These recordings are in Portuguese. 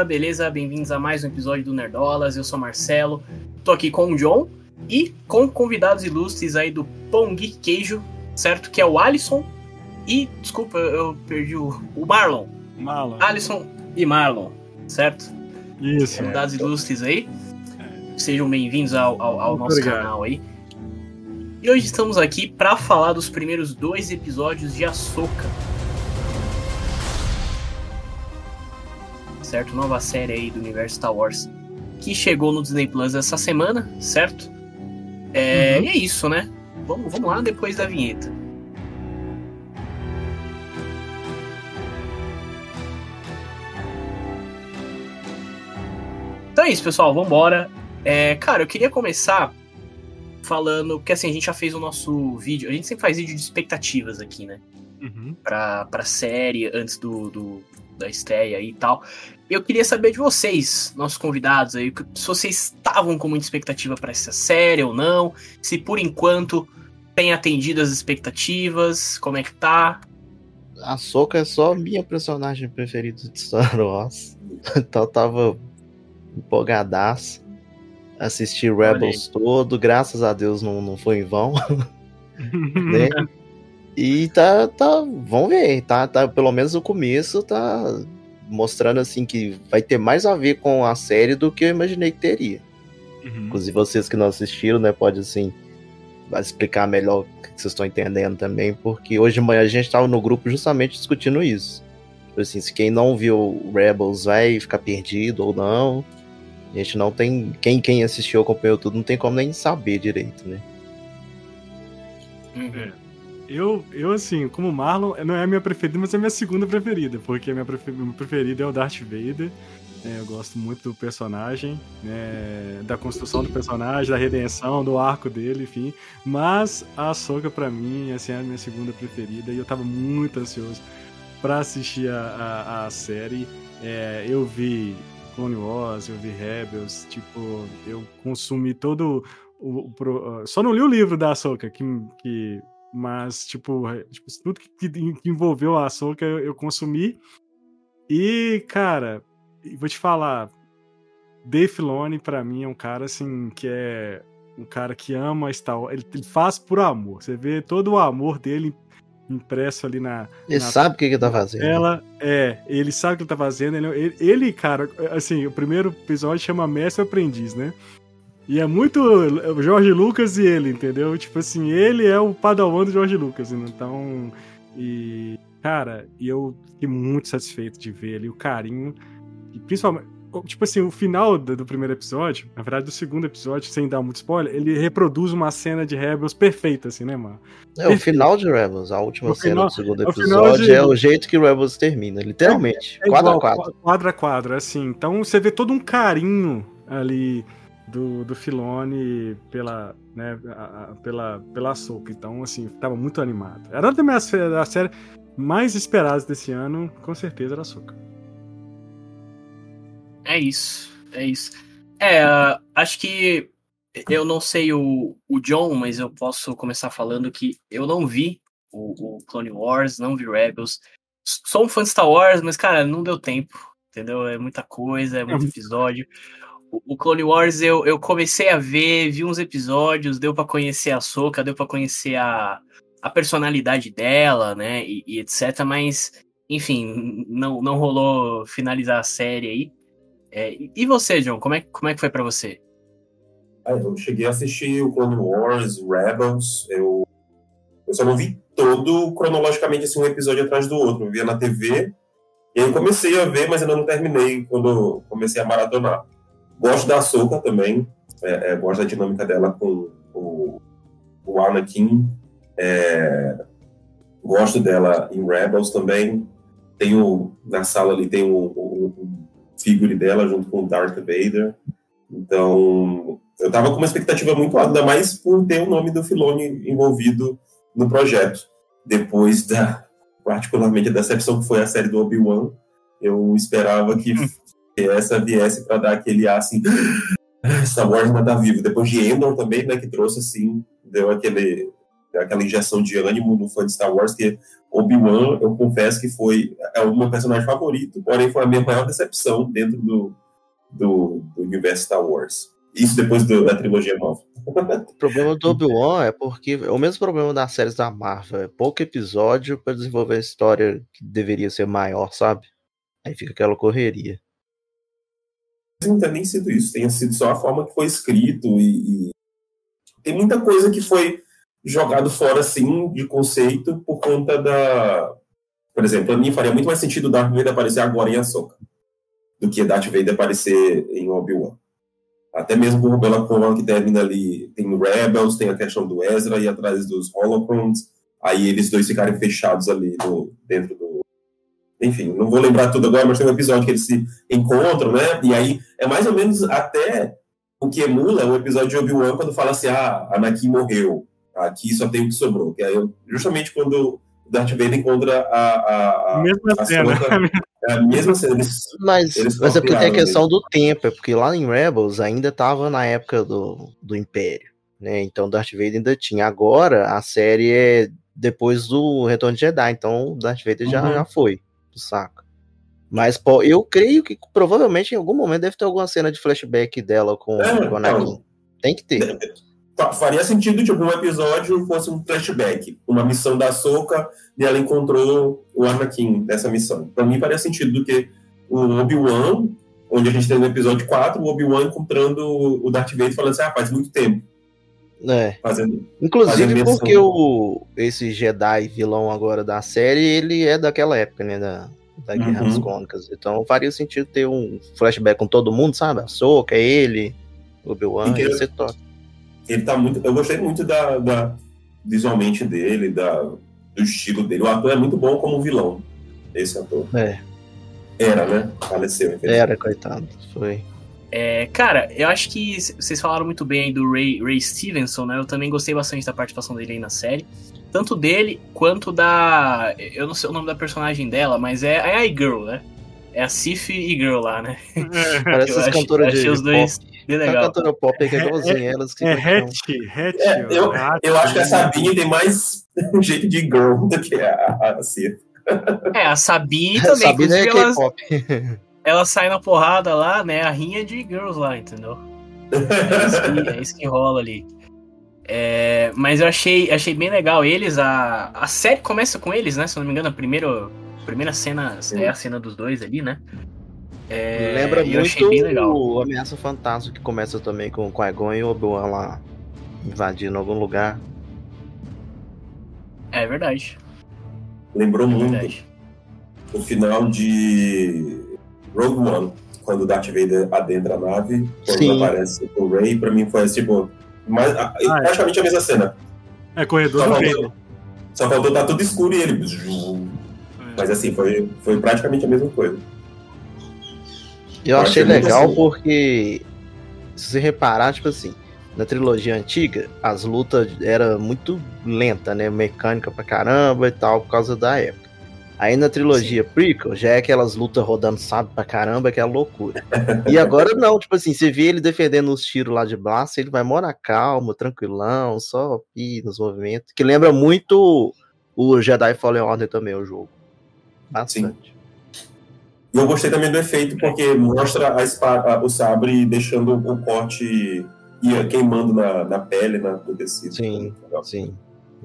galera, beleza? Bem-vindos a mais um episódio do Nerdolas. Eu sou Marcelo, tô aqui com o John e com convidados ilustres aí do Pão Geek Queijo, certo? Que é o Alisson e, desculpa, eu perdi o, o Marlon. Marlon. Alisson e Marlon, certo? Isso. Convidados ilustres aí. Sejam bem-vindos ao, ao, ao nosso Obrigado. canal aí. E hoje estamos aqui para falar dos primeiros dois episódios de Ahsoka. Certo? Nova série aí do universo Star Wars que chegou no Disney Plus essa semana, certo? É, Uhum. E é isso, né? Vamos, vamos lá depois da vinheta. Então é isso, pessoal. Vambora. É, cara, eu queria começar falando. Porque assim, a gente já fez o nosso vídeo. A gente sempre faz vídeo de expectativas aqui, né? Uhum. Pra, pra série antes do, do- da estreia aí e tal. Eu queria saber de vocês, nossos convidados aí, se vocês estavam com muita expectativa pra essa série ou não. Se por enquanto tem atendido as expectativas, como é que tá? A Soca é só minha personagem preferida de Star Wars. Então eu tava empolgadaço. Assisti Rebels todo, graças a Deus não, não foi em vão, né? E tá, tá, vamos ver, tá, tá, pelo menos o começo tá mostrando assim que vai ter mais a ver com a série do que eu imaginei que teria. Uhum. Inclusive vocês que não assistiram, né, pode assim vai explicar melhor o que vocês estão entendendo também, porque hoje de manhã a gente tava no grupo justamente discutindo isso. Tipo assim, se quem não viu Rebels vai ficar perdido ou não. A gente não tem. Quem, quem assistiu, acompanhou tudo, não tem como nem saber direito, né? Uhum. Eu, eu, assim, como Marlon, não é a minha preferida, mas é a minha segunda preferida, porque a minha prefe- minha preferida é o Darth Vader. É, eu gosto muito do personagem, né, da construção do personagem, da redenção, do arco dele, enfim. Mas a Ahsoka, pra mim, assim, é a minha segunda preferida e eu tava muito ansioso pra assistir a, a, a série. É, eu vi Clone Wars, eu vi Rebels, tipo, eu consumi todo o. o pro- só não li o livro da Ahsoka, que, que mas, tipo, é, tipo, tudo que, que envolveu a Ahsoka eu, eu consumi. E, cara, vou te falar, Dave Filoni, pra mim, é um cara, assim, que é um cara que ama Star Wars. Ele, ele faz por amor. Você vê todo o amor dele impresso ali na, Ele na sabe o que, que tá fazendo. ela é, ele sabe o que ele tá fazendo. Ele, ele, ele, cara, assim, o primeiro episódio chama Mestre Aprendiz, né? E é muito Jorge Lucas e ele, entendeu? Tipo assim, ele é o padawan do Jorge Lucas, então. E, cara, e eu fiquei muito satisfeito de ver ali o carinho. E principalmente, tipo assim, o final do, primeiro episódio, na verdade, do segundo episódio, sem dar muito spoiler, ele reproduz uma cena de Rebels perfeita, assim, né, mano? É o final de Rebels, a última O cena final- do segundo é o episódio de- é o jeito que Rebels termina, literalmente. É quadro igual, a quadro. qua- Quadro a quadro, assim. Então você vê todo um carinho ali do, do Filone pela, né, a- a- pela, pela Ahsoka. Então, assim, tava muito animado. Era uma das minhas séries mais esperadas desse ano, com certeza era a Ahsoka. É isso, é isso. É, ah, acho que eu não sei o, o John, mas eu posso começar falando que eu não vi o, o Clone Wars, não vi Rebels. Sou um fã de Star Wars, mas, cara, não deu tempo, entendeu? É muita coisa, é muito episódio. O, Clone Wars eu, eu comecei a ver, vi uns episódios, deu pra conhecer a Soca, deu pra conhecer a, a personalidade dela, né, e, e etc, mas, enfim, não, não rolou finalizar a série aí. É, e- você, John, como é, como é que foi pra você? Ah, eu cheguei a assistir o Clone Wars, Rebels, eu, eu só não vi todo cronologicamente assim, um episódio atrás do outro. Eu via na TV, e aí eu comecei a ver, mas ainda não terminei quando comecei a maratonar. Gosto da Ahsoka também, é, é, gosto da dinâmica dela com o, o Anakin, é, gosto dela em Rebels também. Tenho, na sala ali tem o, o, o figure dela junto com o Darth Vader. Então, eu tava com uma expectativa muito alta, ainda mais por ter o nome do Filoni envolvido no projeto. Depois da, particularmente, a decepção que foi a série do Obi-Wan, eu esperava que, que essa viesse para dar aquele ar assim. Star Wars ainda tá vivo. Depois de Endor também, né, que trouxe assim, deu aquele aquela injeção de ânimo no fã de Star Wars, que Obi-Wan, eu confesso que foi é o meu personagem favorito, porém foi a minha maior decepção dentro do, do, do universo Star Wars. Isso depois do, da trilogia nova. O problema do Obi-Wan é porque é o mesmo problema das séries da Marvel, é pouco episódio para desenvolver a história que deveria ser maior, sabe? Aí fica aquela correria. Não tem nem sido isso, tenha sido só a forma que foi escrito e, e... tem muita coisa que foi jogado fora assim de conceito por conta da, por exemplo, para mim faria muito mais sentido Darth Vader aparecer agora em Ahsoka do que Darth Vader aparecer em Obi-Wan. Até mesmo com pela forma que termina ali, tem Rebels, tem a questão do Ezra e atrás dos Holocrons, aí eles dois ficarem fechados ali no, dentro. Enfim, não vou lembrar tudo agora, mas tem um episódio que eles se encontram, né? E aí é mais ou menos até o que emula o episódio de Obi-Wan quando fala assim: ah, Anakin morreu, aqui só tem o que sobrou. Que é justamente quando o Darth Vader encontra a. a, a mesma a cena. É a mesma cena. Eles, Mas, eles mas é porque tem a questão do tempo, é porque lá em Rebels ainda tava na época do, do Império, né? Então Darth Vader ainda tinha. Agora a série é depois do Retorno de Jedi, então Darth Vader já, Uhum. já foi do saco. Mas pô, eu creio que provavelmente em algum momento deve ter alguma cena de flashback dela com, É, com o Anakin. então. Tem que ter. Fa- Faria sentido de algum episódio fosse um flashback, uma missão da Ahsoka e ela encontrou o Anakin nessa missão. Pra mim faria sentido do que o Obi-Wan, onde a gente tem no episódio 4, o Obi-Wan encontrando o Darth Vader falando assim, ah, faz muito tempo, É. fazendo... Inclusive Fazendo porque o, esse Jedi vilão agora da série, ele é daquela época, né? Da, da Guerra Uhum. dos Cônicas. Então faria sentido ter um flashback com todo mundo, sabe? A Soca, ele, o Obi-Wan, ia ser top. Ele tá muito... Eu gostei muito da, da- visualmente dele, da, do estilo dele. O ator é muito bom como vilão, esse ator. É, Era, né? Faleceu, infelizmente. era, coitado. Foi. É, cara, eu acho que vocês falaram muito bem aí do Ray, Ray Stevenson, né? Eu também gostei bastante da participação dele aí na série. Tanto dele quanto da. Eu não sei o nome da personagem dela, mas é, é a girl né? É a Sif e Girl lá, né? Parece acho- cantoras de os dois pop. bem legal. cantora pop aí que é igualzinha elas que É. Hatch, Hatch. É, eu, eu acho que a Sabine tem mais um jeito de girl do que a, Cir. É, a Sabine também. Sabina é K-pop. Ela sai na porrada lá, né? A rinha de girls lá, entendeu? É isso que, é isso que rola ali. É, mas eu achei, achei bem legal eles. A, a série começa com eles, né? Se eu não me engano, a primeira, a primeira cena Sim. é a cena dos dois ali, né? É, Lembra muito bem legal. o Ameaça Fantasma, que começa também com o Qui-Gon e o Obi-Wan lá invadindo algum lugar. É verdade. Lembrou É muito verdade. o final de Rogue One, quando o Darth Vader adentra a nave, quando Sim. aparece o Rey, pra mim foi tipo. mais- a- Ah, é. praticamente a mesma cena. É corredor Só faltou, só faltou tá tudo escuro e ele. Mas assim, foi, foi praticamente a mesma coisa. Eu Eu achei muito legal assim. porque, se você reparar, tipo assim, na trilogia antiga, as lutas era muito lenta, né? Mecânica pra caramba e tal, por causa da época. Aí na trilogia prequel, já é aquelas lutas rodando sábio pra caramba, que é loucura. E agora não, tipo assim, você vê ele defendendo os tiros lá de blaster, ele vai mora calmo, tranquilão, só ir nos movimentos. Que lembra muito o Jedi Fallen Order também, o jogo. Bastante. E eu gostei também do efeito, porque mostra a espada, o sabre deixando o corte ia queimando na, na pele, na, no tecido. Sim. Legal. Sim.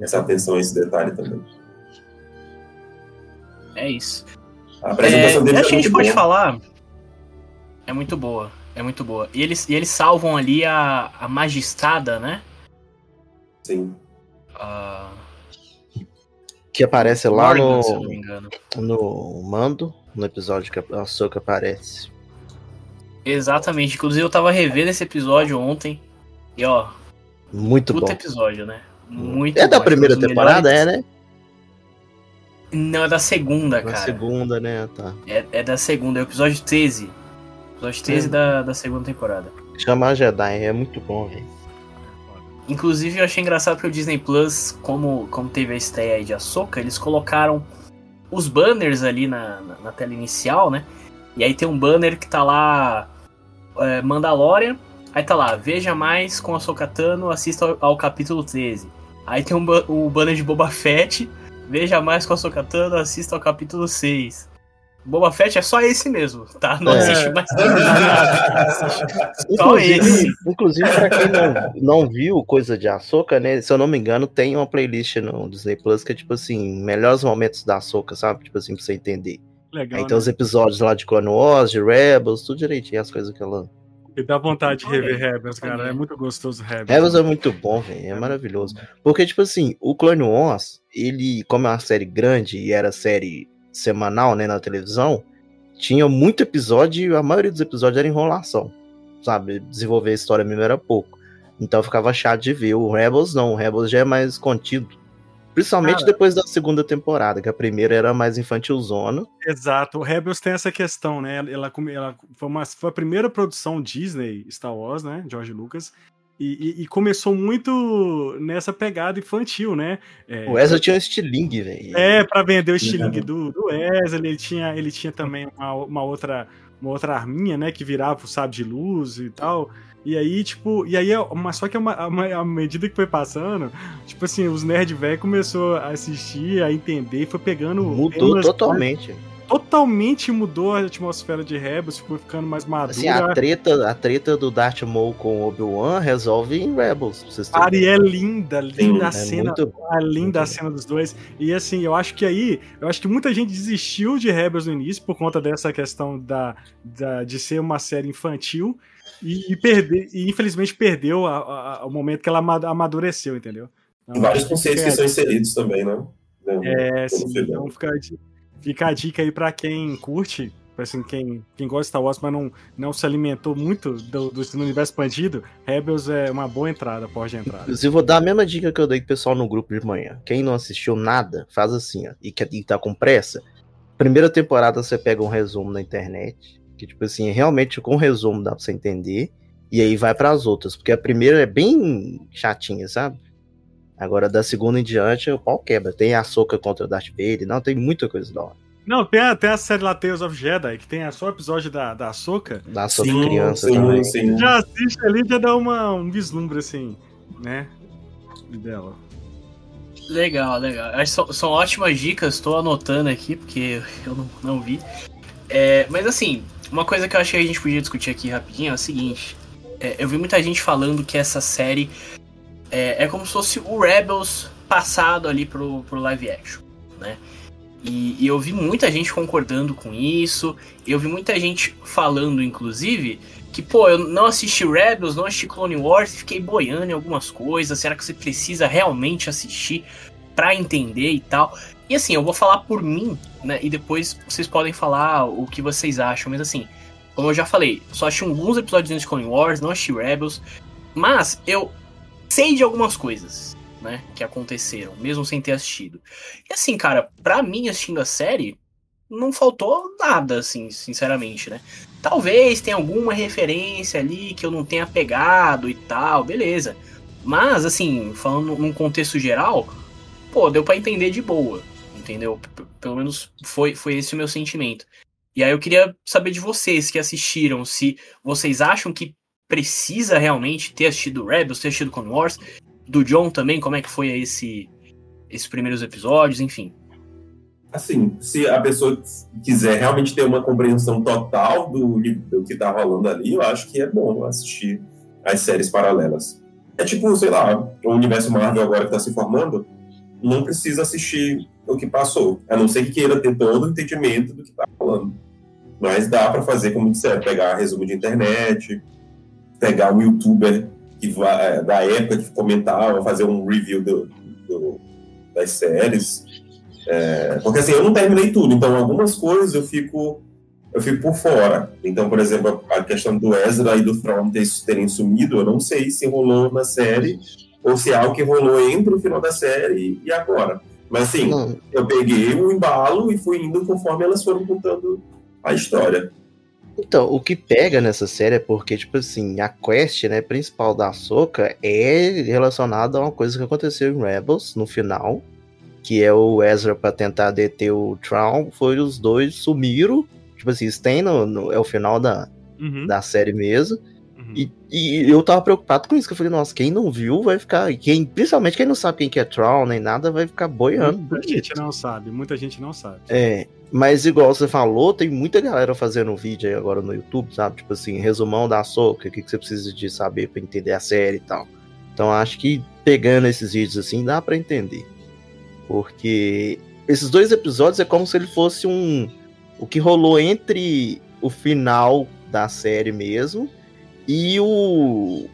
Essa atenção a esse detalhe também. É isso. A apresentação É, dele acho é que a gente muito pode boa. falar. É muito boa. É muito boa. E eles, e eles salvam ali a, a magistada, né? Sim. A Que aparece lá Morgan, se eu não no, me engano. no Mando, no episódio que a Soca aparece. Exatamente. Inclusive eu tava revendo esse episódio ontem. E ó, Muito puta bom. episódio, né? Muito É da bom. primeira Um dos temporada, melhores- é, né? Não, é da segunda, Na cara. segunda, né? Tá. É, é da segunda, é o episódio 13. Episódio 13 É. da, da segunda temporada. Chamar Jedi é muito bom, velho. Inclusive, eu achei engraçado porque o Disney Plus, como, como teve a estreia aí de Ahsoka, eles colocaram os banners ali na, na, na tela inicial, né? E aí tem um banner que tá lá é, Mandalorian, aí tá lá, veja mais com Ahsoka Tano, assista ao, ao capítulo 13. Aí tem um, o banner de Boba Fett. Veja mais com a Sokatano, assista ao capítulo 6. Boba Fett é só esse mesmo, tá? Não É. assiste mais nada. Só Inclusive, esse. inclusive pra quem não, não viu coisa de Ahsoka, né? Se eu não me engano, tem uma playlist no Disney Plus que é tipo assim, melhores momentos da Ahsoka, sabe? Tipo assim, pra você entender. Legal. Aí né? tem os episódios lá de Clone Wars, de Rebels, tudo direitinho, as coisas que ela. E dá vontade de rever. Rebels, cara. É muito gostoso Rebels. Rebels é muito bom, velho. É maravilhoso. Porque, tipo assim, o Clone Wars, ele, como é uma série grande e era série semanal, né, na televisão, tinha muito episódio e a maioria dos episódios era enrolação. Sabe? Desenvolver a história mesmo era pouco. Então ficava chato de ver. O Rebels não, o Rebels já é mais contido. Principalmente Cara. depois da segunda temporada, que a primeira era mais infantilzona. Exato, o Rebels tem essa questão, né? Ela, ela foi, uma, foi a primeira produção Disney Star Wars, né? George Lucas. E, e- e começou muito nessa pegada infantil, né? É, O Ezra tinha um estilingue, velho. É, pra vender o estilingue do, do Wesley, ele tinha, ele tinha também uma, uma outra uma outra arminha, né, que virava o sábio de luz e tal. E aí, tipo, e aí, mas só que uma, uma- à medida que foi passando, tipo assim, os nerd velho começou a assistir, a entender, e foi pegando Mudou totalmente. Totalmente mudou a atmosfera de Rebels, ficou ficando mais madura. Assim, a treta, a treta do Darth Maul com o Obi-Wan resolve em Rebels. vocês A Ari é linda, linda a É cena, muito a linda a cena dos dois. E assim, eu acho que aí, eu acho que muita gente desistiu de Rebels no início por conta dessa questão da, da- de ser uma série infantil e, e perder, e infelizmente perdeu a- a- a- o momento que ela ama- amadureceu, entendeu? Então, Vários acho que conceitos que fica- são inseridos também, né? É, sim, então fica, a fica a dica aí pra quem curte, assim, quem, quem gosta de Star Wars, mas não, não se alimentou muito do, do, do universo expandido, Rebels é uma boa entrada, pode entrar. Inclusive, vou dar a mesma dica que eu dei pro pessoal no grupo de manhã. Quem não assistiu nada, faz assim, ó. E que e tá com pressa. Primeira temporada você pega um resumo na internet. Que, tipo assim, realmente com resumo dá pra você entender. E aí vai pras outras. Porque a primeira é bem chatinha, sabe? Agora, da segunda em diante, o pau quebra. Tem a soca contra o Darth Vader. Não, tem muita coisa da hora. Não, tem a, tem a série lá Tales of Jedi, que tem a só o episódio da, da Ahsoka. Da soca Sim, criança sim, também. sim. Já assiste ali, já dá uma, um vislumbre, assim, né? Dela. Legal, legal. São, são ótimas dicas, tô anotando aqui, porque eu não, não vi. É, mas assim, uma coisa que eu acho que a gente podia discutir aqui rapidinho é o seguinte. É, eu vi muita gente falando que essa série é, é como se fosse o Rebels passado ali pro, pro live action, né? E, e eu vi muita gente concordando com isso. Eu vi muita gente falando, inclusive, que, pô, eu não assisti Rebels, não assisti Clone Wars, fiquei boiando em algumas coisas. Será que você precisa realmente assistir pra entender e tal? E assim, eu vou falar por mim, né? E depois vocês podem falar o que vocês acham. Mas assim, como eu já falei, só assisti alguns episódios de Clone Wars, não assisti Rebels. Mas eu sei de algumas coisas, né? Que aconteceram, mesmo sem ter assistido. E assim, cara, pra mim assistindo a série, não faltou nada, assim, sinceramente, né? Talvez tenha alguma referência ali que eu não tenha pegado e tal, beleza. Mas, assim, falando num contexto geral, pô, deu pra entender de boa, entendeu? Pelo menos foi, foi esse o meu sentimento. E aí eu queria saber de vocês que assistiram, se vocês acham que precisa realmente ter assistido Rebels, ter assistido Clone Wars, do John também, como é que foi esse, esses primeiros episódios, enfim. Assim, se a pessoa quiser realmente ter uma compreensão total do, do que tá rolando ali, eu acho que é bom assistir as séries paralelas. É tipo, sei lá, o universo Marvel agora que tá se formando, não precisa assistir o que passou, a não ser que queira ter todo o entendimento do que tá rolando. Mas dá para fazer, como disseram, pegar resumo de internet, pegar um youtuber que vai, da época que comentava, fazer um review do, do- das séries. É, porque assim, eu não terminei tudo, então algumas coisas eu fico eu fico por fora. Então, por exemplo, a questão do Ezra e do Thrawn ter- terem sumido, eu não sei se rolou na série ou se é algo que rolou entre o final da série e agora. Mas assim, eu peguei o embalo e fui indo conforme elas foram contando a história. Então, o que pega nessa série é porque, tipo assim, a quest, né, principal da Soca é relacionada a uma coisa que aconteceu em Rebels no final, que é o Ezra pra tentar deter o Traum, foi os dois sumiram, tipo assim, isso tem no, no- é o final da, Uhum, da série mesmo, uhum. E, e eu tava preocupado com isso, que eu falei, nossa, quem não viu vai ficar. Quem, principalmente quem não sabe quem que é Troll nem nada, vai ficar boiando. Muita gente não sabe, muita gente não sabe. É, mas igual você falou, tem muita galera fazendo vídeo aí agora no YouTube, sabe? Tipo assim, resumão da Soca, o que, que você precisa de saber pra entender a série e tal. Então acho que pegando esses vídeos assim dá pra entender. Porque esses dois episódios é como se ele fosse um. O que rolou entre o final da série mesmo e o.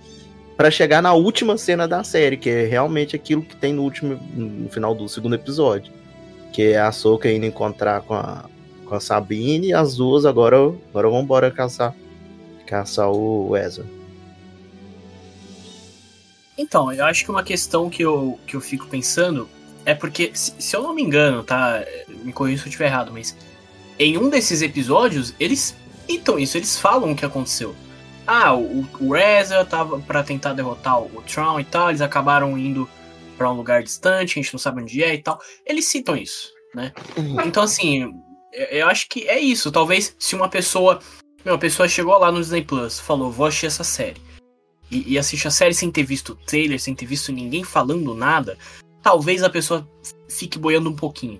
Pra chegar na última cena da série, que é realmente aquilo que tem no último. no final do segundo episódio. Que é a Soca indo encontrar com a, com a Sabine e as duas agora, agora vão embora caçar. Caçar o Ezra. Então, eu acho que uma questão que eu, que eu fico pensando é porque, se, se eu não me engano, tá? Me corrija se eu estiver errado, mas em um desses episódios, eles citam isso, eles falam o que aconteceu. Ah, o, o Reza tava pra tentar derrotar o Tron e tal, eles acabaram indo pra um lugar distante, a gente não sabe onde é e tal. Eles citam isso, né? Então, assim, eu, acho que é isso. Talvez se uma pessoa. Uma pessoa chegou lá no Disney Plus, falou, vou assistir essa série. E, e assiste a série sem ter visto o trailer, sem ter visto ninguém falando nada, talvez a pessoa fique boiando um pouquinho.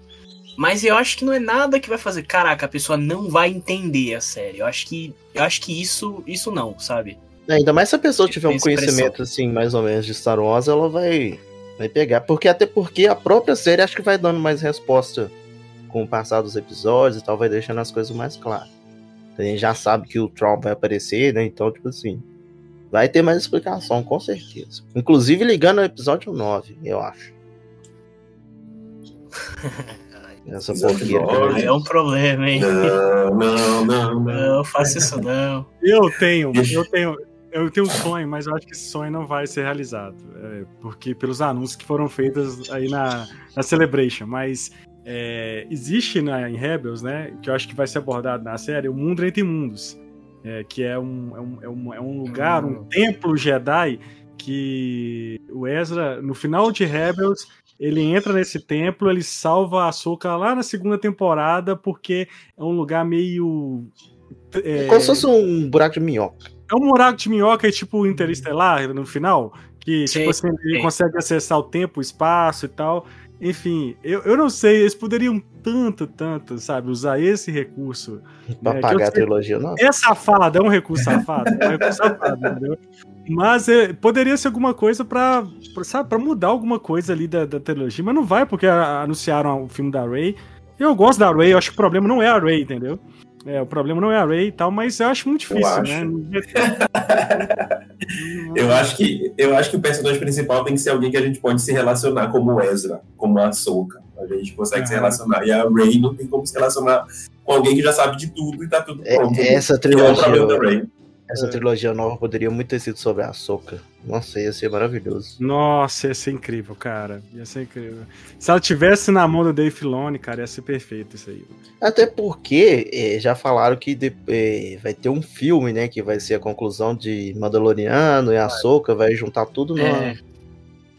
Mas eu acho que não é nada que vai fazer, caraca, a pessoa não vai entender a série. Eu acho que eu acho que isso isso não, sabe? É, ainda mais se a pessoa tiver um conhecimento assim, mais ou menos de Star Wars, ela vai vai pegar, porque até porque a própria série acho que vai dando mais resposta com o passar dos episódios e tal, vai deixando as coisas mais claras. A gente já sabe que o Tron vai aparecer, né? Então, tipo assim, vai ter mais explicação, com certeza. Inclusive ligando ao episódio 9, eu acho. Essa Episódio porqueira. nove. Aí é um problema, hein? Não, não, não, não. Não faça isso não. Eu tenho, eu tenho, eu tenho um sonho, mas eu acho que esse sonho não vai ser realizado. é, porque pelos anúncios que foram feitos aí na, na Celebration. Mas é, existe na, em Rebels, né? Que eu acho que vai ser abordado na série, o Mundo Entre Mundos. é, que é um, é, um, é, um, é um lugar, um Hum. templo Jedi que o Ezra, no final de Rebels, ele entra nesse templo, ele salva a Ahsoka lá na segunda temporada, porque é um lugar meio. É como se fosse um buraco de minhoca. É um buraco de minhoca, é tipo interestelar no final, que Sim, tipo assim, ele sim. consegue acessar o tempo, o espaço e tal. Enfim, eu, eu não sei, eles poderiam tanto, tanto, sabe, usar esse recurso. Pra É, que pagar a trilogia, não. É safado, é um recurso safado, é um recurso safado, entendeu? Mas é, poderia ser alguma coisa pra, pra, sabe, pra mudar alguma coisa ali da, da trilogia, mas não vai, porque anunciaram o filme da Ray. Eu gosto da Ray, eu acho que o problema não é a Ray, entendeu? É, o problema não é a Ray e tal, mas eu acho muito Eu difícil, acho. né? Eu acho, que, eu acho que o personagem principal tem que ser alguém que a gente pode se relacionar como o Ezra, como a Ahsoka. A gente consegue se Aham. relacionar. E a Rey não tem como se relacionar com alguém que já sabe de tudo e tá tudo É- pronto. essa Que é o problema da trilogia, Essa trilogia nova poderia muito ter sido sobre a Ahsoka. Nossa, ia ser maravilhoso. Nossa, ia ser incrível, cara. Ia ser incrível. Se ela tivesse na mão do Dave Filoni, cara, ia ser perfeito isso aí. Até porque eh, já falaram que de- eh, vai ter um filme, né? Que vai ser a conclusão de Mandaloriano e Ahsoka, vai juntar tudo numa. É,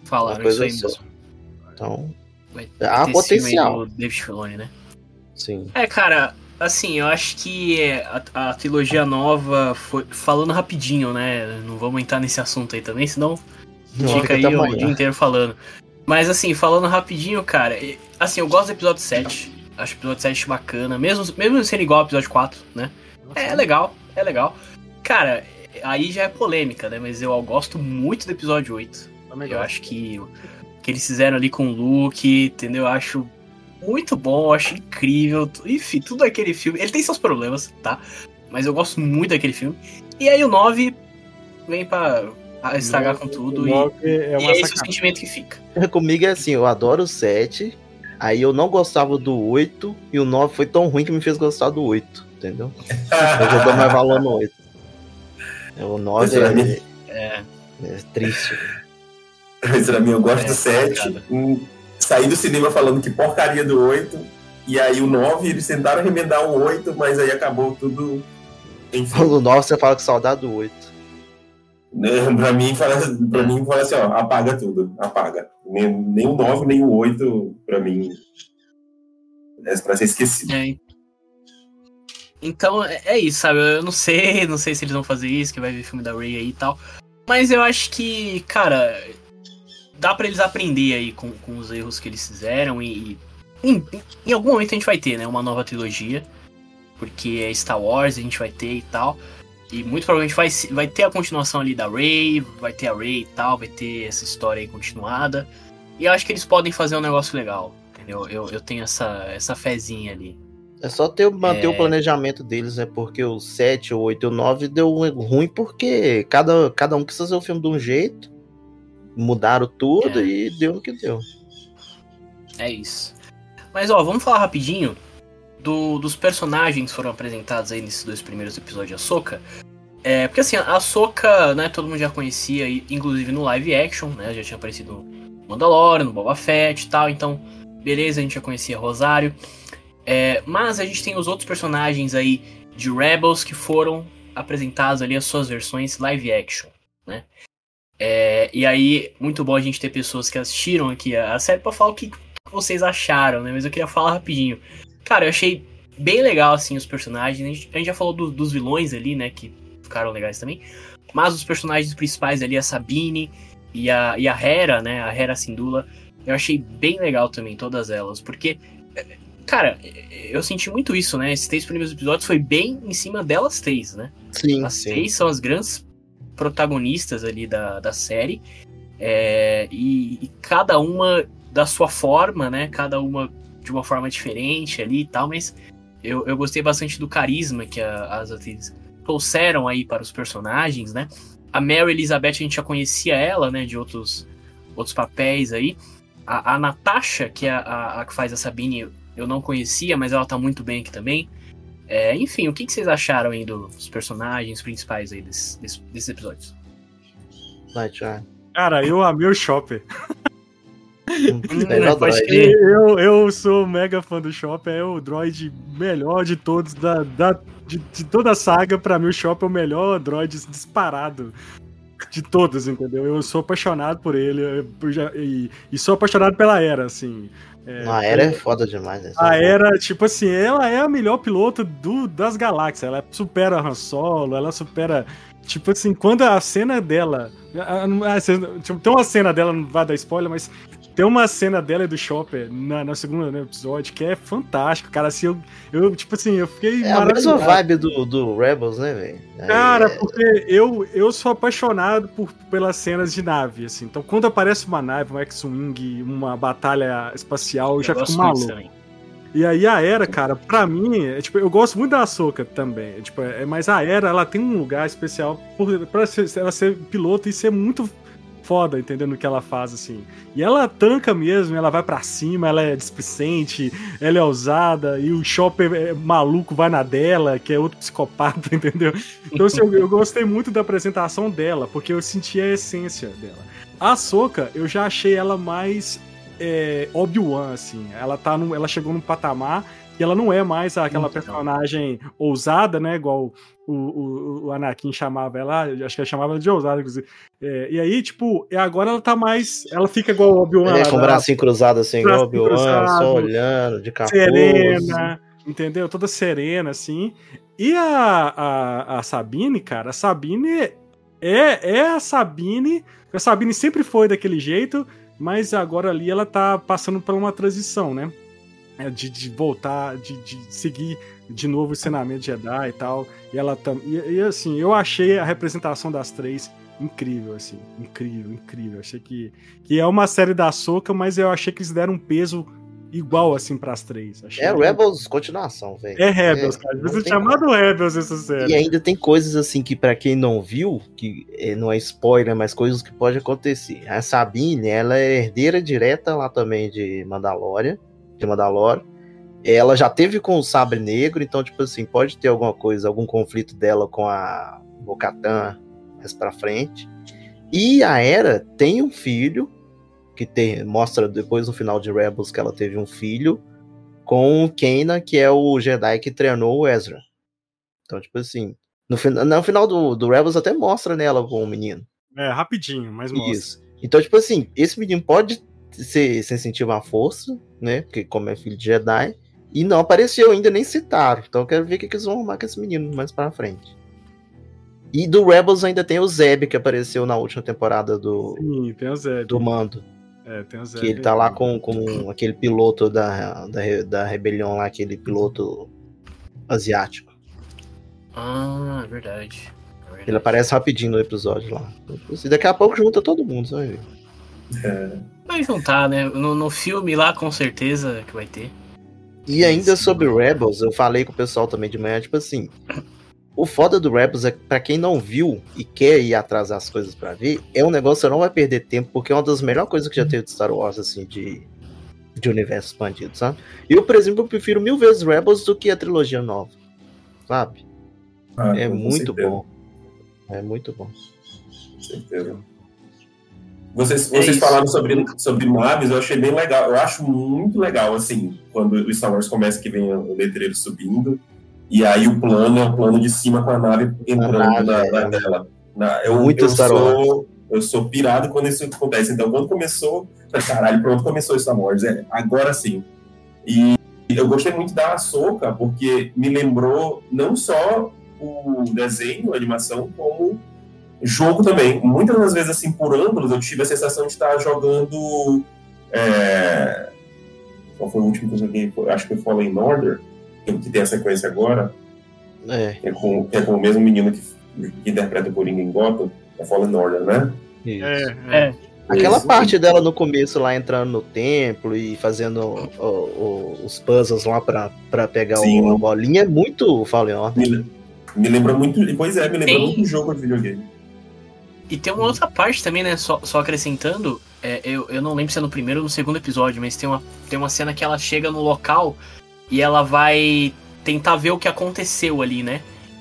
falaram isso aí só. mesmo. Então, Vai Há potencial. do David Filoni, né? sim. É, cara, assim, eu acho que é, a, a trilogia nova foi. Falando rapidinho, né? Não vamos entrar nesse assunto aí também, senão Não, fica aí o dia inteiro falando. Mas assim, falando rapidinho, cara, assim, eu gosto do episódio 7. Acho o episódio 7 bacana, mesmo, mesmo sendo igual ao episódio 4, né? É legal, é legal. Cara, aí já é polêmica, né? Mas eu gosto muito do episódio 8. Eu acho que o que eles fizeram ali com o Luke, entendeu? Eu acho muito bom, eu acho incrível. Enfim, tudo aquele filme. Ele tem seus problemas, tá? Mas eu gosto muito daquele filme. E aí o 9 vem pra estragar com tudo. O E, é e é esse o sentimento que fica. Comigo é assim, eu adoro o 7, aí eu não gostava do 8, e o 9 foi tão ruim que me fez gostar do 8, entendeu? Hoje eu dou mais valor no 8. É, O 9 Pois é, é, É, é triste. Mas pra mim, eu gosto É, do 7. complicado. Saí do cinema falando que porcaria do 8. E aí o 9, eles tentaram remendar o 8, mas aí acabou tudo. Enfim. No 9 você fala que saudade do 8. né, pra mim, fala, pra mim, fala assim, ó, apaga tudo, apaga. Nem, nem o 9, nem o 8, pra mim, é pra ser esquecido. é. Então é, é isso, sabe? Eu não sei, não sei se eles vão fazer isso, que vai ver filme da Ray aí e tal. Mas eu acho que, cara, dá para eles aprender aí com, com os erros que eles fizeram e, e em, em, algum momento a gente vai ter, né, uma nova trilogia, porque é Star Wars, a gente vai ter e tal. E muito provavelmente vai, vai ter a continuação ali da Rey, vai ter a Rey e tal, vai ter essa história aí continuada. E eu acho que eles podem fazer um negócio legal, entendeu? Eu, eu tenho essa, essa fezinha ali. É só ter, manter é... o planejamento deles, é porque o 7, o 8 e o 9 deu ruim porque cada, cada um quis fazer o filme de um jeito, mudaram tudo é. e deu o que deu. É isso. Mas ó, vamos falar rapidinho do, dos personagens que foram apresentados aí nesses dois primeiros episódios de Ahsoka. É, porque assim, a Ahsoka, né, todo mundo já conhecia, inclusive no live action, né, já tinha aparecido no Mandalorian, no Boba Fett e tal, então, beleza, a gente já conhecia Rosário. É, mas a gente tem os outros personagens aí de Rebels que foram apresentados ali as suas versões live action, né? É, e aí, muito bom a gente ter pessoas que assistiram aqui a, série pra falar o que vocês acharam, né? Mas eu queria falar rapidinho. Cara, eu achei bem legal, assim, os personagens. A gente, a gente já falou do, dos vilões ali, né? Que ficaram legais também. Mas os personagens principais ali, a Sabine e a, e a Hera, né? A Hera Sindula, eu achei bem legal também, todas elas. Porque Cara, eu senti muito isso, né? Esses três primeiros episódios foi bem em cima delas três, né? Sim. As sim. três são as grandes protagonistas ali da, da série. É, e, e, cada uma da sua forma, né? Cada uma de uma forma diferente ali e tal, mas eu, eu gostei bastante do carisma que a, as atrizes trouxeram aí para os personagens, né? A Mary Elizabeth, a gente já conhecia ela, né? De outros, outros papéis aí. A, a Natasha, que é a, a, a que faz a Sabine, eu não conhecia, mas ela tá muito bem aqui também. É, enfim, o que, que, vocês acharam aí dos personagens principais aí desses, desses, desses episódios? Vai, Thiago. Cara, eu amei o Chopper. Hum, eu, eu sou mega fã do Chopper, é o droid melhor de todos, da, da, de, de toda a saga. Pra mim, o Chopper é o melhor droid disparado de todos, entendeu? Eu sou apaixonado por ele já, e, e, sou apaixonado pela Era, assim. É, a Era é foda demais. Né? A Era, tipo assim, ela é a melhor piloto do, das galáxias. Ela supera a Han Solo, ela supera. Tipo assim, quando a cena dela. Tipo, tem uma cena dela, não vai dar spoiler, mas tem uma cena dela e do Chopper na, na segunda episódio que é fantástico, cara. Assim, eu, eu tipo assim, eu fiquei. É a mesma vibe do, do Rebels, né, velho? Cara, é... porque eu, eu sou apaixonado por, pelas cenas de nave, assim. Então, quando aparece uma nave, um X-Wing, uma batalha espacial, eu, eu já fico maluco. E aí a Era, cara, pra mim, é, tipo, eu gosto muito da Ahsoka também. É, tipo, é, mas a Era, ela tem um lugar especial por, pra ser, ela ser piloto e ser muito foda, entendeu? No que ela faz, assim. E ela tanca mesmo, ela vai para cima, ela é displicente, ela é ousada, e o Chopper é maluco vai na dela, que é outro psicopata, entendeu? Então, assim, eu, eu, gostei muito da apresentação dela, porque eu senti a essência dela. A Soca, eu já achei ela mais é, Obi-Wan, assim. Ela, tá no, ela chegou num patamar que ela não é mais aquela então. personagem ousada, né? Igual o, o, o Anakin chamava ela, acho que ela chamava ela de ousada, inclusive. É, e aí, tipo, agora ela tá mais. Ela fica igual o Obi-Wan. É, com o bracinho cruzado assim, igual o Obi-Wan, só olhando, de capuz. Serena, entendeu? Toda serena, assim. E a, a, a Sabine, cara, a Sabine é, é a Sabine. A Sabine sempre foi daquele jeito, mas agora ali ela tá passando por uma transição, né? É, de, de voltar, de, de seguir de novo o ensinamento Jedi e tal. E ela tam... E, e, assim, eu achei a representação das três incrível, assim. Incrível, incrível. Achei que, que é uma série da Soca, mas eu achei que eles deram um peso igual, assim, pras três. Achei é Rebels continuação, velho. É Rebels, é, cara. Você chamado Rebels essa série. E ainda tem coisas, assim, que para quem não viu, que é, não é spoiler, mas coisas que pode acontecer. A Sabine, ela é herdeira direta lá também de Mandalorian, de Mandalore ela já teve com o Sabre Negro, então, tipo assim, pode ter alguma coisa, algum conflito dela com a Bocatã mais pra frente. E a Era tem um filho, que tem, mostra depois no final de Rebels que ela teve um filho, com o Kanan, que é o Jedi que treinou o Ezra. Então, tipo assim, no, no final do, do Rebels até mostra nela com o menino. É, rapidinho, mas mostra. Isso. Então, tipo assim, esse menino pode ser sensitivo à força, né? Porque como é filho de Jedi, E não apareceu ainda, nem citaram. Então eu quero ver o que, que eles vão arrumar com esse menino mais pra frente. E do Rebels ainda tem o Zeb, que apareceu na última temporada do, Sim, tem o Zé. do Mando. É, tem o Zé. Que ele tá lá com, com aquele piloto da, da, da rebelião lá, aquele piloto asiático. Ah, é verdade. É verdade. Ele aparece rapidinho no episódio lá. E daqui a pouco junta todo mundo, você vai ver. Vai juntar, né? No, no filme lá, com certeza que vai ter. E ainda sobre Rebels, eu falei com o pessoal também de manhã, tipo assim. O foda do Rebels é que, pra quem não viu e quer ir atrás das coisas pra ver, é um negócio que você não vai perder tempo, porque é uma das melhores coisas que já teve de Star Wars, assim, de, de universo expandido, sabe? Eu, por exemplo, prefiro mil vezes Rebels do que a trilogia nova, sabe? Ah, É muito certeza, bom. É muito bom. Com certeza. Vocês, É vocês isso. falaram sobre, sobre naves, eu achei bem legal. Eu acho muito legal, assim, quando o Star Wars começa que vem o letreiro subindo, e aí o plano é o plano de cima com a nave entrando nave, na, é. na tela. Na- eu, Muito eu Star sou, eu sou pirado quando isso acontece. Então, quando começou, caralho, pronto, começou Star Wars. É, agora sim. E eu gostei muito da Ahsoka, porque me lembrou não só o desenho, a animação, como jogo também. Muitas das vezes, assim, por ângulos, eu tive a sensação de estar jogando. é, Qual foi o último que eu joguei? Acho que foi Fallen Order, que tem a sequência agora, É, é com, é com o mesmo menino que, que interpreta o Coringa em Gotham, é Fallen Order, né? isso. É, é. É, Aquela Isso. parte dela no começo lá entrando no templo e fazendo o- o- os puzzles lá pra, pra pegar Sim. o, a bolinha é muito Fallen Order. Me, me lembra muito. Pois é, me lembra Tem- muito jogo de videogame. E tem uma outra parte também, né? Só, só acrescentando, é, eu, eu não lembro se é no primeiro ou no segundo episódio, mas tem uma, tem uma cena que ela chega no local e ela vai tentar ver o que aconteceu ali, né?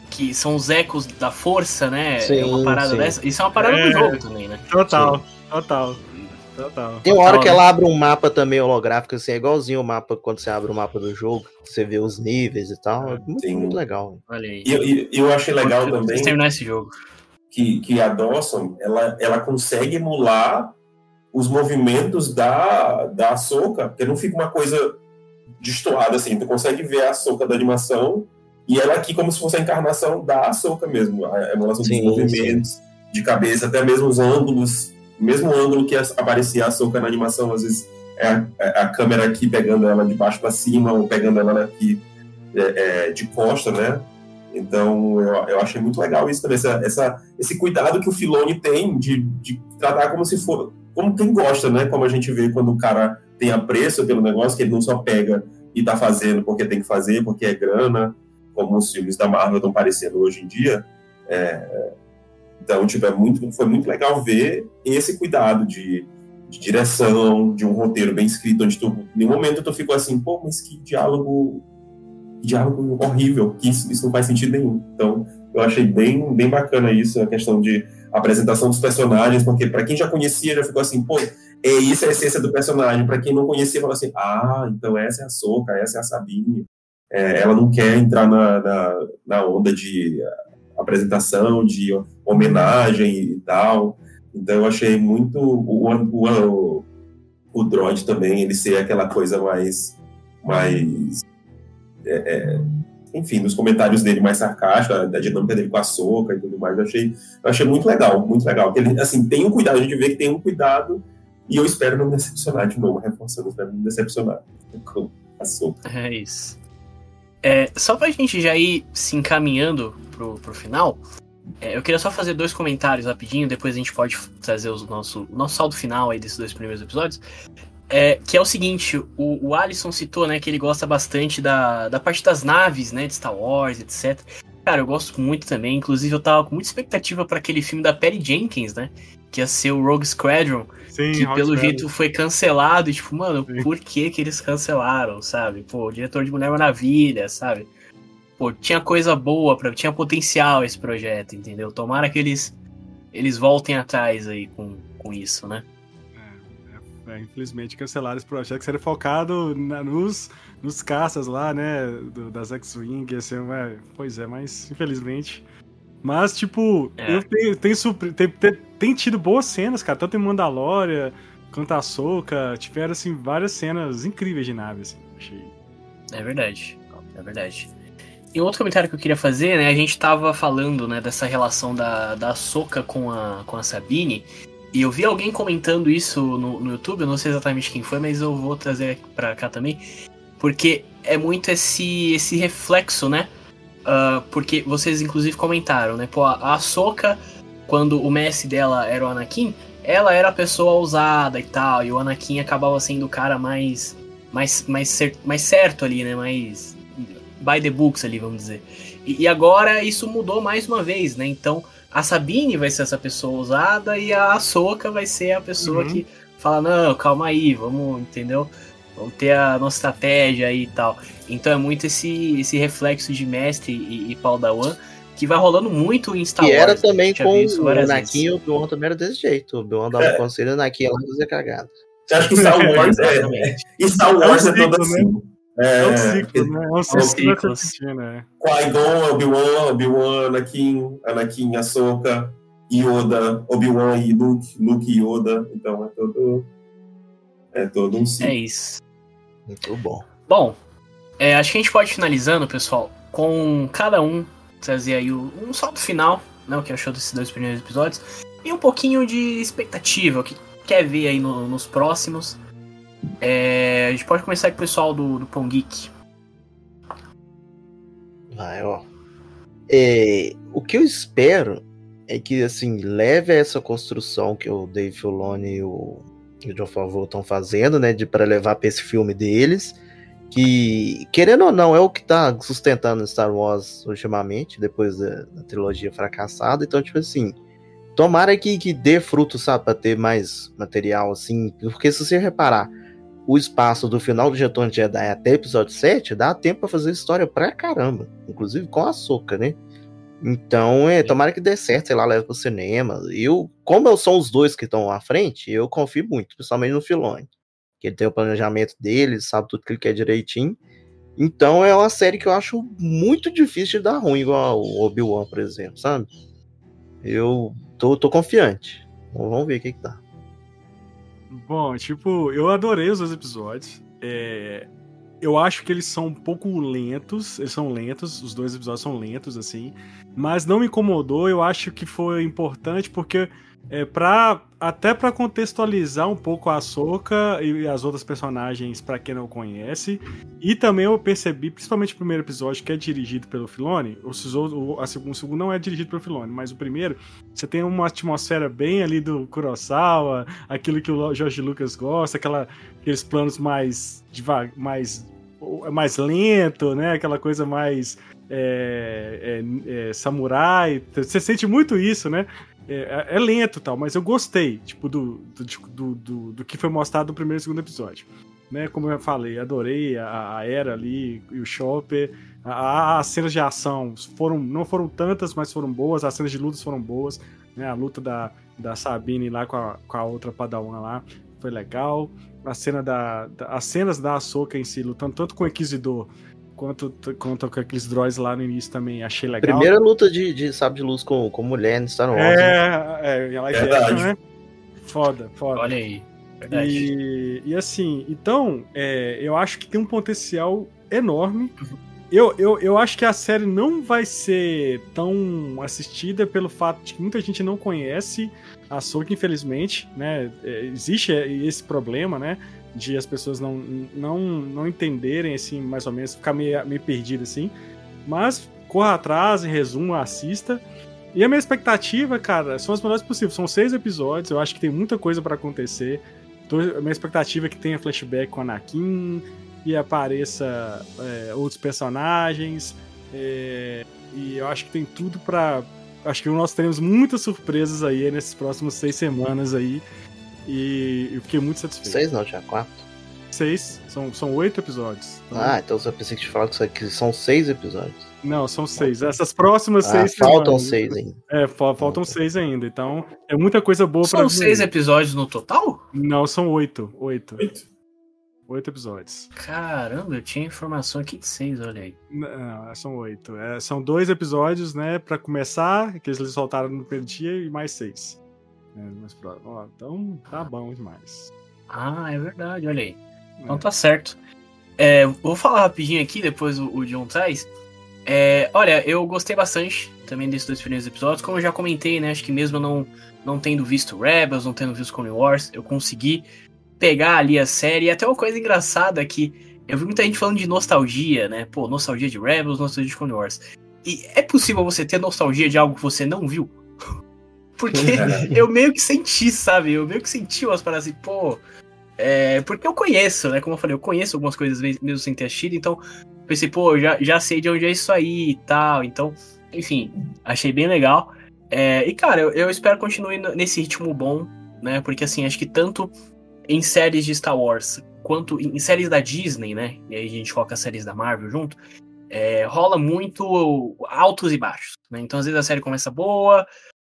Que são os ecos da força, né? é uma Sim, parada sim. dessa. Isso é uma parada É. do jogo também, né? Total, total. Total. Tem uma hora que né? ela abre um mapa também holográfico, assim, é igualzinho o mapa quando você abre o mapa do jogo, você vê os níveis e tal. É muito, Sim. muito legal. Olha aí. E eu, e eu achei legal Preciso também terminar esse jogo. Que, que a Dawson ela, ela consegue emular os movimentos da, da Ahsoka, porque não fica uma coisa destoada assim. Tu consegue ver a Ahsoka da animação e ela aqui como se fosse a encarnação da Ahsoka mesmo, a emulação Sim, dos movimentos de cabeça, até mesmo os ângulos, o mesmo ângulo que aparecia a Ahsoka na animação, às vezes é a, é a câmera aqui pegando ela de baixo para cima ou pegando ela aqui é, é, de costa, né? Então eu, eu achei muito legal isso também, essa, essa, esse cuidado que o Filoni tem de, de tratar como se for, como quem gosta, né? Como a gente vê quando o cara tem apreço pelo negócio, que ele não só pega e tá fazendo porque tem que fazer, porque é grana, como os filmes da Marvel estão parecendo hoje em dia. É, então, tipo, é muito, foi muito legal ver esse cuidado de, de direção, de um roteiro bem escrito, onde tu, em nenhum momento tu ficou assim, pô, mas que diálogo, diálogo horrível, que isso, isso não faz sentido nenhum. Então, eu achei bem, bem bacana isso, a questão de apresentação dos personagens, porque para quem já conhecia, já ficou assim, pô, é isso é a essência do personagem. Para quem não conhecia, falou assim, ah, então essa é a Soca, essa é a Sabine. É, ela não quer entrar na, na, na onda de apresentação, de homenagem e tal. Então eu achei muito o, o, o, o droid também, ele ser aquela coisa mais. mais é, é, enfim, nos comentários dele mais sarcástica, da dinâmica dele com a soca e tudo mais, eu achei, eu achei muito legal, muito legal. Ele, assim, tem um cuidado, a gente vê que tem um cuidado e eu espero não me decepcionar de novo, reforçando, espero não me decepcionar com a soca. É isso. É, só pra gente já ir se encaminhando pro, pro final, é, eu queria só fazer dois comentários rapidinho, depois a gente pode trazer o nosso, nosso saldo final aí desses dois primeiros episódios. É, que é o seguinte, o, o Alisson citou, né, que ele gosta bastante da, da parte das naves, né, de Star Wars, etc. Cara, eu gosto muito também, inclusive eu tava com muita expectativa para aquele filme da Perry Jenkins, né, que ia ser o Rogue Squadron, Sim, que Rock pelo Valley. jeito foi cancelado, e tipo, mano, Sim. por que que eles cancelaram, sabe? Pô, o diretor de Mulher Maravilha, sabe? Pô, tinha coisa boa, pra, tinha potencial esse projeto, entendeu? Tomara que eles, eles voltem atrás aí com, com isso, né? É, é, infelizmente cancelaram esse projeto que seria focado na- nos, nos caças lá, né? do- das X-Wing. Assim, é, pois é, mas infelizmente. Mas, tipo, É. eu tenho, tenho tido boas cenas, cara. Tanto em Mandalorian quanto a Soca. Tiveram, assim, várias cenas incríveis de nave, assim. Achei. É verdade. É verdade. E outro comentário que eu queria fazer, né? A gente tava falando, né, dessa relação da, da Soca com a, com a Sabine. E eu vi alguém comentando isso no, no YouTube, eu não sei exatamente quem foi, mas eu vou trazer pra cá também. Porque é muito esse, esse reflexo, né? Uh, porque vocês inclusive comentaram, né? Pô, a Soca, quando o mestre dela era o Anakin, ela era a pessoa ousada e tal, e o Anakin acabava sendo o cara mais mais mais, cer mais certo ali, né? Mais by the books ali, vamos dizer. E, e, agora isso mudou mais uma vez, né? Então a Sabine vai ser essa pessoa ousada e a Ahsoka vai ser a pessoa uhum. que fala, não, calma aí, vamos, entendeu? Vamos ter a nossa estratégia aí e tal. Então é muito esse, esse reflexo de mestre e, e Padawan que vai rolando muito em Star Wars. E era também com o Anakin e o Obi-Wan também era desse jeito. O Obi-Wan dava é. conselho, o Anakin ia lá fazer cagada. Você acha que Star Wars é... E Star Wars é, é todo assim. É, é um ciclo, né? É um ciclo. Né? Qui-Gon, Obi-Wan, Obi-Wan, Anakin, Anakin, Ahsoka, Yoda, Obi-Wan e Luke, Luke e Yoda. Então é todo... É todo um ciclo. É isso. Muito bom. Bom, é, acho que a gente pode ir finalizando, pessoal, com cada um trazer aí um salto final, né, o que achou desses dois primeiros episódios, e um pouquinho de expectativa, o que quer ver aí no, nos próximos. É, a gente pode começar com o pessoal do, do Pão Geek. Vai, ó. É, o que eu espero é que, assim, leve a essa construção que o Dave Filoni e o, o John Favreau estão fazendo, né, de para levar para esse filme deles, que, querendo ou não, é o que tá sustentando Star Wars ultimamente, depois da, da trilogia fracassada, então, tipo assim, tomara que, que dê fruto, sabe, pra ter mais material, assim, porque se você reparar, o espaço do final do Retorno de Jedi até episódio 7 dá tempo para fazer história pra caramba. Inclusive com a Soca, né? Então, é, tomara que dê certo, sei lá, leva pro cinema. Eu, como são os dois que estão à frente, eu confio muito, principalmente no Filone. Que ele tem o planejamento dele, sabe tudo que ele quer direitinho. Então é uma série que eu acho muito difícil de dar ruim, igual o Obi-Wan, por exemplo, sabe? Eu tô, tô confiante. Vamos ver o que, que dá. Bom, tipo, eu adorei os dois episódios. É, eu acho que eles são um pouco lentos. Eles são lentos, os dois episódios são lentos, assim. Mas não me incomodou. Eu acho que foi importante porque é, pra, até para contextualizar um pouco a Soca e as outras personagens para quem não conhece. E também eu percebi, principalmente o primeiro episódio, que é dirigido pelo Filoni. O, o, a, o segundo não é dirigido pelo Filoni, mas o primeiro, você tem uma atmosfera bem ali do Kurosawa, aquilo que o Jorge Lucas gosta, aquela, aqueles planos mais mais mais lento, né? Aquela coisa mais é, é, é, samurai. Você sente muito isso, né? É, é, lento tal, mas eu gostei, tipo, do, do, do, do, que foi mostrado no primeiro e segundo episódio. Né, como eu falei, adorei a, a Era ali e o Chopper. As cenas de ação foram, não foram tantas, mas foram boas. As cenas de lutas foram boas. Né, a luta da, da Sabine lá com a, com a outra Padawan lá foi legal. A cena da, da, as cenas da Ahsoka em si, lutando tanto com o Inquisidor quanto, quanto com aqueles droids lá no início também, achei legal. Primeira luta de, de sabre de luz com, com mulher no Star Wars. É, é, ela é né? Foda, foda. Olha aí. Verdade. E, e assim, então, é, eu acho que tem um potencial enorme. Eu, eu, eu acho que a série não vai ser tão assistida pelo fato de que muita gente não conhece a Soca, infelizmente, né? É, existe esse problema, né? De as pessoas não, não, não entenderem, assim, mais ou menos, ficar meio, meio perdido, assim. Mas corra atrás, em resumo, assista. E a minha expectativa, cara, são as melhores possíveis. São seis episódios, eu acho que tem muita coisa para acontecer. A minha expectativa é que tenha flashback com Anakin e apareça é, outros personagens. É, e eu acho que tem tudo para Acho que nós teremos muitas surpresas aí nesses próximos seis semanas aí. E eu fiquei muito satisfeito. Seis não, tinha quatro. Seis, são, são oito episódios. Então... Ah, então eu pensei que te falar que são seis episódios. Não, são seis. Essas próximas ah, seis. Faltam semanas. seis ainda. É, faltam seis ainda. Então, é muita coisa boa para São seis episódios no total? Não, são oito. Oito. Oito. Oito episódios. Caramba, eu tinha informação aqui de seis, olha aí. Não, são oito. É, são dois episódios, né, para começar, que eles soltaram no primeiro dia, e mais seis. É, mais então tá bom demais. Ah, é verdade, olha aí. Então é. tá certo. É, vou falar rapidinho aqui, depois o, o John traz. É, olha, eu gostei bastante também desses dois primeiros episódios. Como eu já comentei, né? Acho que mesmo não, não tendo visto Rebels, não tendo visto Clone Wars, eu consegui pegar ali a série. E até uma coisa engraçada que eu vi muita gente falando de nostalgia, né? Pô, nostalgia de Rebels, nostalgia de Clone Wars. E é possível você ter nostalgia de algo que você não viu? Porque eu meio que senti, sabe? Eu meio que senti umas paradas assim, pô. É, porque eu conheço, né? Como eu falei, eu conheço algumas coisas mesmo sem ter assistido, então pensei, pô, já, já sei de onde é isso aí e tal. Então, enfim, achei bem legal. É, e, cara, eu, eu espero continuar nesse ritmo bom, né? Porque, assim, acho que tanto em séries de Star Wars quanto em séries da Disney, né? E aí a gente coloca as séries da Marvel junto. É, rola muito altos e baixos, né? Então, às vezes a série começa boa,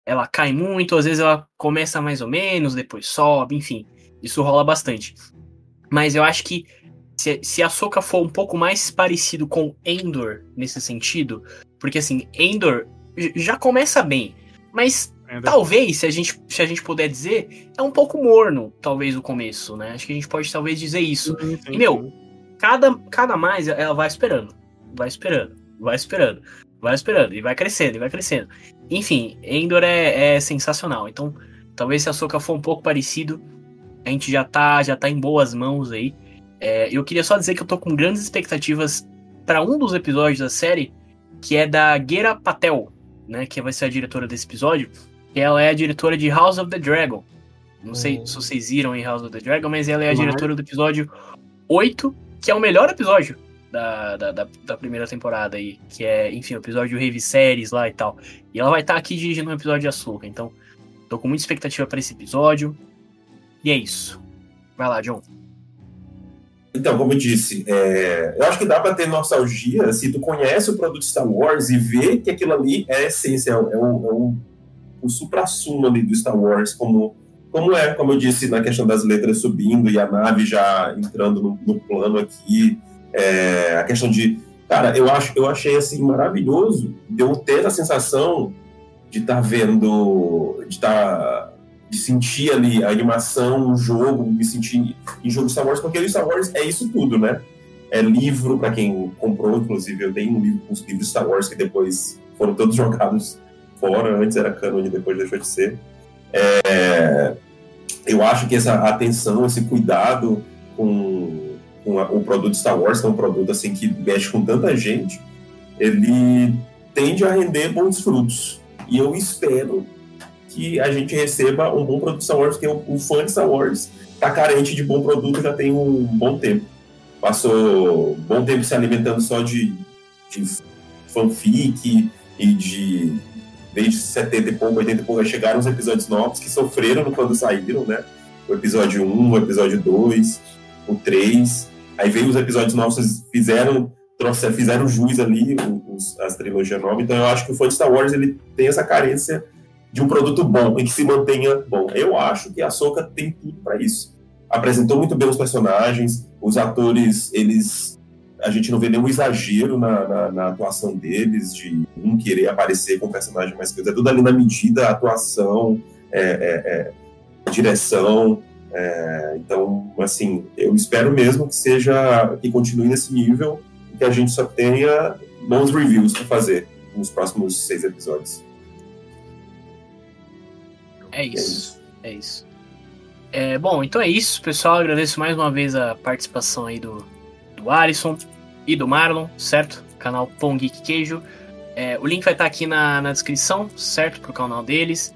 ela cai muito, às vezes ela começa mais ou menos, depois sobe, enfim. Isso rola bastante. Mas eu acho que se, se a Soca for um pouco mais parecido com Endor nesse sentido, porque assim, Endor já começa bem, mas Endor. talvez, se a, gente, se a gente puder dizer, é um pouco morno, talvez, o começo, né? Acho que a gente pode talvez dizer isso. Sim, sim, e, meu, cada, cada mais ela vai esperando, vai esperando, vai esperando, vai esperando, e vai crescendo, e vai crescendo. Enfim, Endor é, é sensacional. Então, talvez se a Soca for um pouco parecido, a gente já tá, já tá em boas mãos aí. É, eu queria só dizer que eu tô com grandes expectativas para um dos episódios da série, que é da Gera Patel, né, que vai ser a diretora desse episódio. Ela é a diretora de House of the Dragon. Não sei se vocês viram em House of the Dragon, mas ela é a diretora do episódio 8, que é o melhor episódio da, da, da, primeira temporada aí, que é, enfim, o episódio Rave Series lá e tal. E ela vai estar tá aqui dirigindo um episódio de Açúcar, então tô com muita expectativa para esse episódio. E é isso. Vai lá, John. Então, como eu disse, é, eu acho que dá para ter nostalgia se tu conhece o produto Star Wars e vê que aquilo ali é essência, é o, é o, o supra-sumo ali do Star Wars, como, como é, como eu disse, na questão das letras subindo e a nave já entrando no, no plano aqui, é, a questão de. Cara, eu, acho, eu achei assim maravilhoso de eu ter a sensação de estar tá vendo. de estar. Tá, de sentir ali a animação, o jogo, me sentir em jogo Star Wars, porque o Star Wars é isso tudo, né? É livro, para quem comprou, inclusive, eu tenho um livro com os livros Star Wars que depois foram todos jogados fora, antes era canon e depois deixou de ser. É, eu acho que essa atenção, esse cuidado com com a, o produto Star Wars, que é um produto assim que mexe com tanta gente, ele tende a render bons frutos. E eu espero que a gente receba um bom produto Star Wars, porque o, o fã de Star Wars está carente de bom produto já tem um bom tempo. Passou bom tempo se alimentando só de, de fanfic e de desde 70 e pouco, 80 e pouco, chegaram os episódios novos que sofreram quando saíram, né? O episódio 1, o episódio 2, o 3. Aí veio os episódios novos, fizeram, trouxeram, fizeram juiz ali, os, as trilogias novas. Então eu acho que o fã de Star Wars ele tem essa carência de um produto bom e que se mantenha bom. Eu acho que a Soca tem tudo para isso. Apresentou muito bem os personagens, os atores, eles a gente não vê nenhum exagero na, na, na, atuação deles, de um querer aparecer com o personagem mais coisa. É tudo ali na medida, atuação, é, é, é, direção. É, então, assim, eu espero mesmo que seja, que continue nesse nível e que a gente só tenha bons reviews para fazer nos próximos seis episódios. É isso, é isso. É, bom, então é isso, pessoal. Agradeço mais uma vez a participação aí do, do Alisson e do Marlon, certo? Canal Pão Geek Queijo. É, o link vai estar aqui na, na descrição, certo? Pro canal deles.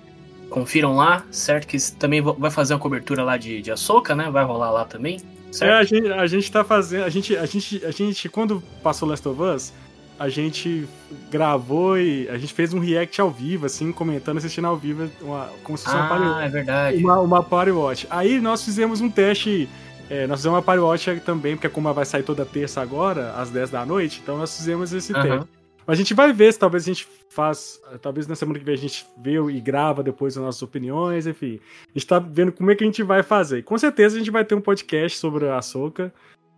Confiram lá, certo? Que também vai fazer uma cobertura lá de, de Açoka, né? Vai rolar lá também. Certo? É, a gente, a gente tá fazendo. A gente, a, gente, a gente, quando passou Last of Us, a gente gravou e a gente fez um react ao vivo, assim, comentando, assistindo ao vivo, uma, como se fosse ah, uma party, é verdade. Uma, uma party watch. Aí nós fizemos um teste. É, nós fizemos uma party watch também, porque como ela vai sair toda terça agora, às 10 da noite, então nós fizemos esse uhum. teste. A gente vai ver se talvez a gente faz. Talvez na semana que vem a gente vê e grava depois as nossas opiniões, enfim. A gente tá vendo como é que a gente vai fazer. Com certeza a gente vai ter um podcast sobre a Soca,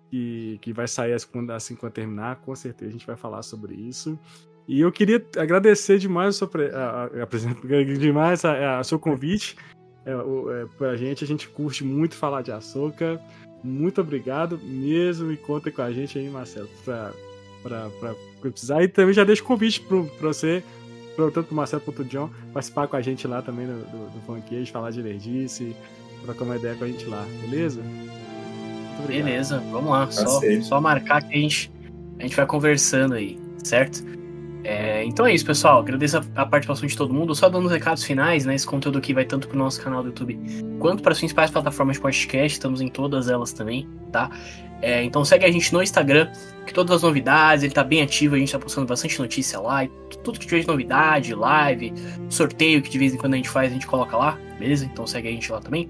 que, que vai sair assim quando terminar. Com certeza a gente vai falar sobre isso. E eu queria agradecer demais a, a, a, demais a, a seu convite é, é, pra gente. A gente curte muito falar de Açúcar. Muito obrigado mesmo e conta com a gente aí, Marcelo, pra precisar. E também já deixo o convite pro, pra você, pro, tanto pro Marcelo quanto pro John, participar com a gente lá também do, do, do Funkage, falar de energice, trocar uma ideia com a gente lá, beleza? Beleza, vamos lá. Só, só marcar que a gente, a gente vai conversando aí, certo? É, então é isso, pessoal. Agradeço a, a, participação de todo mundo. Só dando os recados finais, né? Esse conteúdo aqui vai tanto pro nosso canal do YouTube quanto para as principais plataformas de podcast. Estamos em todas elas também, tá? É, então segue a gente no Instagram, que todas as novidades, ele tá bem ativo, a gente tá postando bastante notícia lá. tudo que tiver de novidade, live, sorteio que de vez em quando a gente faz, a gente coloca lá, beleza? Então segue a gente lá também.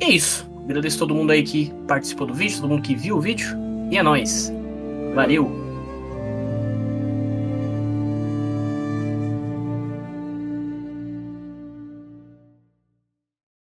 E é isso. Agradeço todo mundo aí que participou do vídeo, todo mundo que viu o vídeo. E é nóis. Valeu!